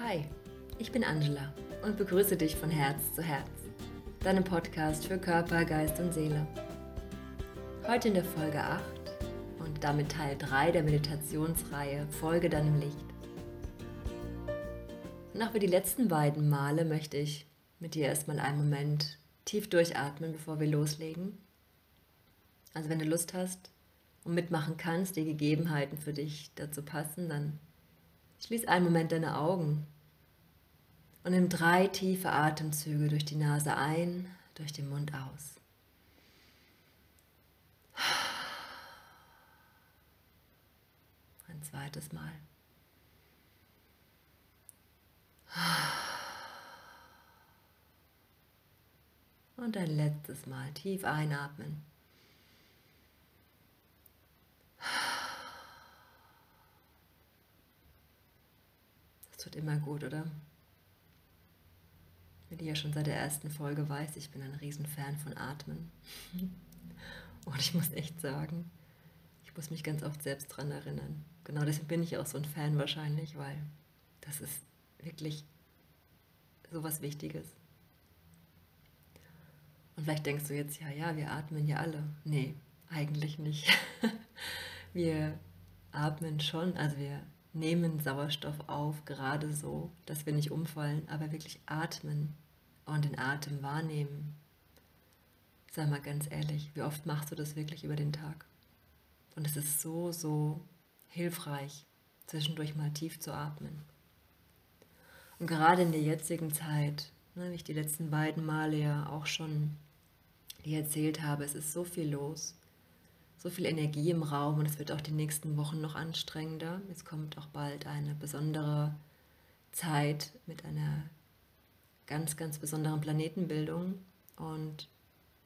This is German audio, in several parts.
Hi, ich bin Angela und begrüße dich von Herz zu Herz, deinem Podcast für Körper, Geist und Seele. Heute in der Folge 8 und damit Teil 3 der Meditationsreihe Folge deinem Licht. Und auch wie die letzten beiden Male möchte ich mit dir erstmal einen Moment tief durchatmen, bevor wir loslegen. Also wenn du Lust hast und mitmachen kannst, die Gegebenheiten für dich dazu passen, dann schließ einen Moment deine Augen und nimm drei tiefe Atemzüge durch die Nase ein, durch den Mund aus. Ein zweites Mal. Und ein letztes Mal tief einatmen. Das tut immer gut, oder? Wie du ja schon seit der ersten Folge weißt, ich bin ein Riesenfan von Atmen. Und ich muss echt sagen, ich muss mich ganz oft selbst daran erinnern. Genau deswegen bin ich auch so ein Fan wahrscheinlich, weil das ist wirklich so was Wichtiges. Und vielleicht denkst du jetzt, ja, ja, wir atmen ja alle. Nee, eigentlich nicht. wir atmen schon, also wir nehmen Sauerstoff auf, gerade so, dass wir nicht umfallen, aber wirklich atmen und den Atem wahrnehmen. Sag mal ganz ehrlich, wie oft machst du das wirklich über den Tag? Und es ist so, so hilfreich, zwischendurch mal tief zu atmen. Und gerade in der jetzigen Zeit, ne, wie ich die letzten beiden Male ja auch schon erzählt habe, es ist so viel los so viel Energie im Raum und es wird auch die nächsten Wochen noch anstrengender. Es kommt auch bald eine besondere Zeit mit einer ganz, ganz besonderen Planetenbildung und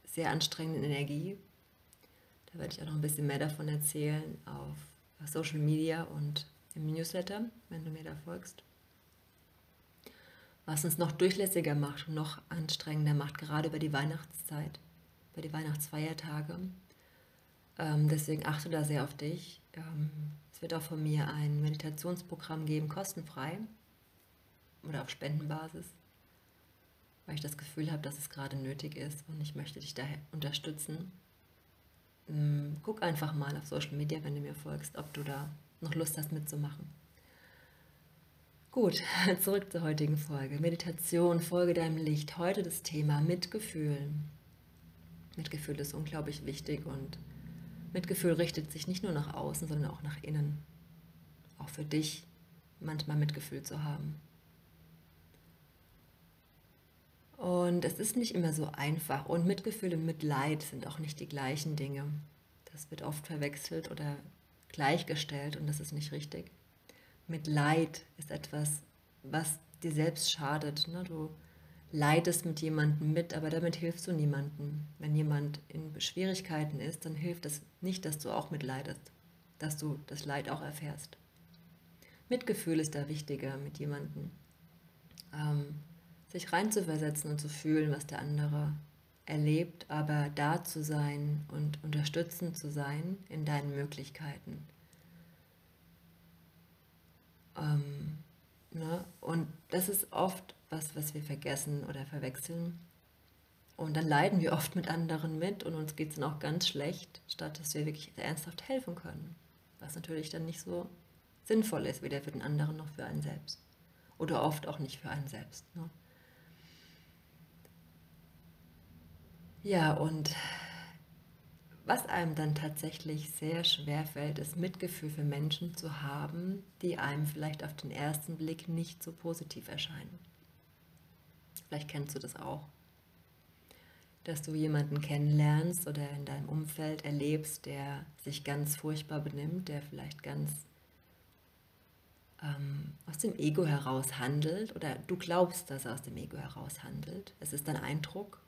sehr anstrengenden Energie. Da werde ich auch noch ein bisschen mehr davon erzählen auf Social Media und im Newsletter, wenn du mir da folgst. Was uns noch durchlässiger macht und noch anstrengender macht, gerade über die Weihnachtszeit, über die Weihnachtsfeiertage. Ähm, deswegen achte da sehr auf dich. Ähm, es wird auch von mir ein Meditationsprogramm geben, kostenfrei oder auf Spendenbasis, weil ich das Gefühl habe, dass es gerade nötig ist und ich möchte dich daher unterstützen. Ähm, guck einfach mal auf Social Media, wenn du mir folgst, ob du da noch Lust hast mitzumachen. Gut, zurück zur heutigen Folge. Meditation, folge deinem Licht. Heute das Thema Mitgefühl. Mitgefühl ist unglaublich wichtig und Mitgefühl richtet sich nicht nur nach außen, sondern auch nach innen. Auch für dich manchmal Mitgefühl zu haben. Und es ist nicht immer so einfach. Und Mitgefühl und Mitleid sind auch nicht die gleichen Dinge. Das wird oft verwechselt oder gleichgestellt und das ist nicht richtig. Mitleid ist etwas, was dir selbst schadet. Ne? Du leidest mit jemandem mit, aber damit hilfst du niemandem. Wenn jemand in Schwierigkeiten ist, dann hilft es nicht, dass du auch mitleidest, dass du das Leid auch erfährst. Mitgefühl ist da wichtiger mit jemandem. Ähm, sich reinzuversetzen und zu fühlen, was der andere erlebt, aber da zu sein und unterstützend zu sein in deinen Möglichkeiten. Ähm, ne? Und das ist oft was, was wir vergessen oder verwechseln. Und dann leiden wir oft mit anderen mit und uns geht es dann auch ganz schlecht, statt dass wir wirklich ernsthaft helfen können. Was natürlich dann nicht so sinnvoll ist, weder für den anderen noch für einen selbst. Oder oft auch nicht für einen selbst. Ne? Ja, und was einem dann tatsächlich sehr schwer fällt, ist Mitgefühl für Menschen zu haben, die einem vielleicht auf den ersten Blick nicht so positiv erscheinen. Vielleicht kennst du das auch. Dass du jemanden kennenlernst oder in deinem Umfeld erlebst, der sich ganz furchtbar benimmt, der vielleicht ganz ähm, aus dem Ego heraus handelt oder du glaubst, dass er aus dem Ego heraus handelt. Es ist dein Eindruck.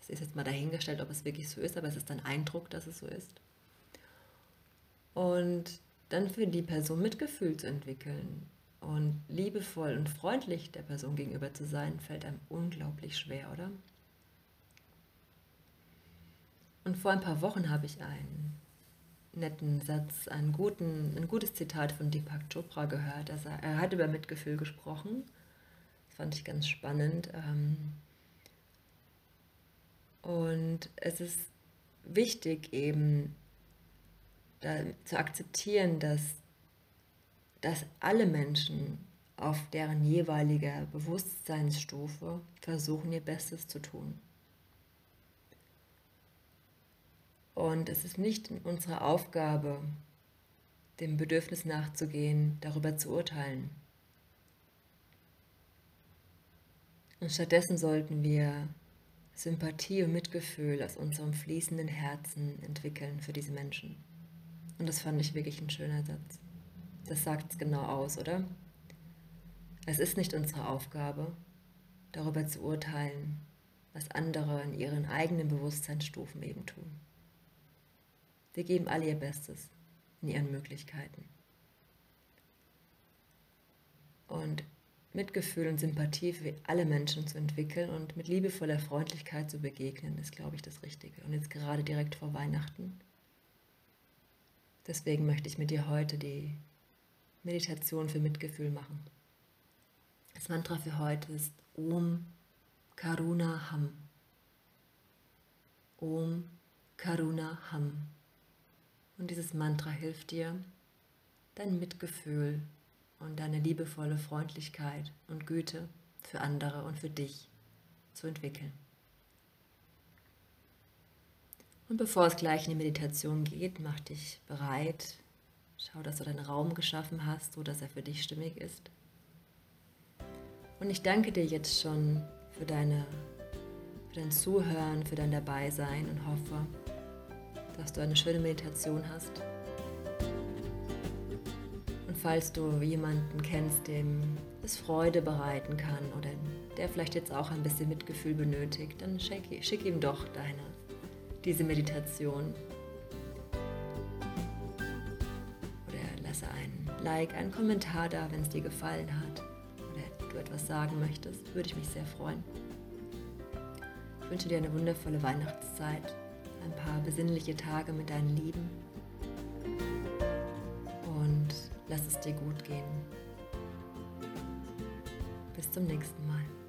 Es ist jetzt mal dahingestellt, ob es wirklich so ist, aber es ist dein Eindruck, dass es so ist. Und dann für die Person Mitgefühl zu entwickeln, und liebevoll und freundlich der Person gegenüber zu sein, fällt einem unglaublich schwer, oder? Und vor ein paar Wochen habe ich ein netten Satz, einen guten, ein gutes Zitat von Deepak Chopra gehört. Also er hat über Mitgefühl gesprochen. Das fand ich ganz spannend. Ähm, und es ist wichtig eben zu akzeptieren, dass, dass alle Menschen auf deren jeweiliger Bewusstseinsstufe versuchen, ihr Bestes zu tun. Und es ist nicht unsere Aufgabe, dem Bedürfnis nachzugehen, darüber zu urteilen. Und stattdessen sollten wir Sympathie und Mitgefühl aus unserem fließenden Herzen entwickeln für diese Menschen. Und das fand ich wirklich ein schöner Satz. Das sagt es genau aus, oder? Es ist nicht unsere Aufgabe, darüber zu urteilen, was andere in ihren eigenen Bewusstseinsstufen eben tun. Sie geben alle ihr Bestes in ihren Möglichkeiten. Und Mitgefühl und Sympathie für alle Menschen zu entwickeln und mit liebevoller Freundlichkeit zu begegnen, ist, glaube ich, das Richtige. Und jetzt gerade direkt vor Weihnachten. Deswegen möchte ich mit dir heute die Meditation für Mitgefühl machen. Das Mantra für heute ist Om Karuna Ham. Om Karuna Ham. Und dieses Mantra hilft dir, dein Mitgefühl und deine liebevolle Freundlichkeit und Güte für andere und für dich zu entwickeln. Und bevor es gleich in die Meditation geht, mach dich bereit. Schau, dass du deinen Raum geschaffen hast, so dass er für dich stimmig ist. Und ich danke dir jetzt schon für, deine, für dein Zuhören, für dein Dabeisein und hoffe, dass du eine schöne Meditation hast. Und falls du jemanden kennst, dem es Freude bereiten kann oder der vielleicht jetzt auch ein bisschen Mitgefühl benötigt, dann schick, schick ihm doch deine, diese Meditation. Lasse ein Like, einen Kommentar da, wenn es dir gefallen hat oder du etwas sagen möchtest, würde ich mich sehr freuen. Ich wünsche dir eine wundervolle Weihnachtszeit ein paar besinnliche Tage mit deinen Lieben und lass es dir gut gehen. Bis zum nächsten Mal.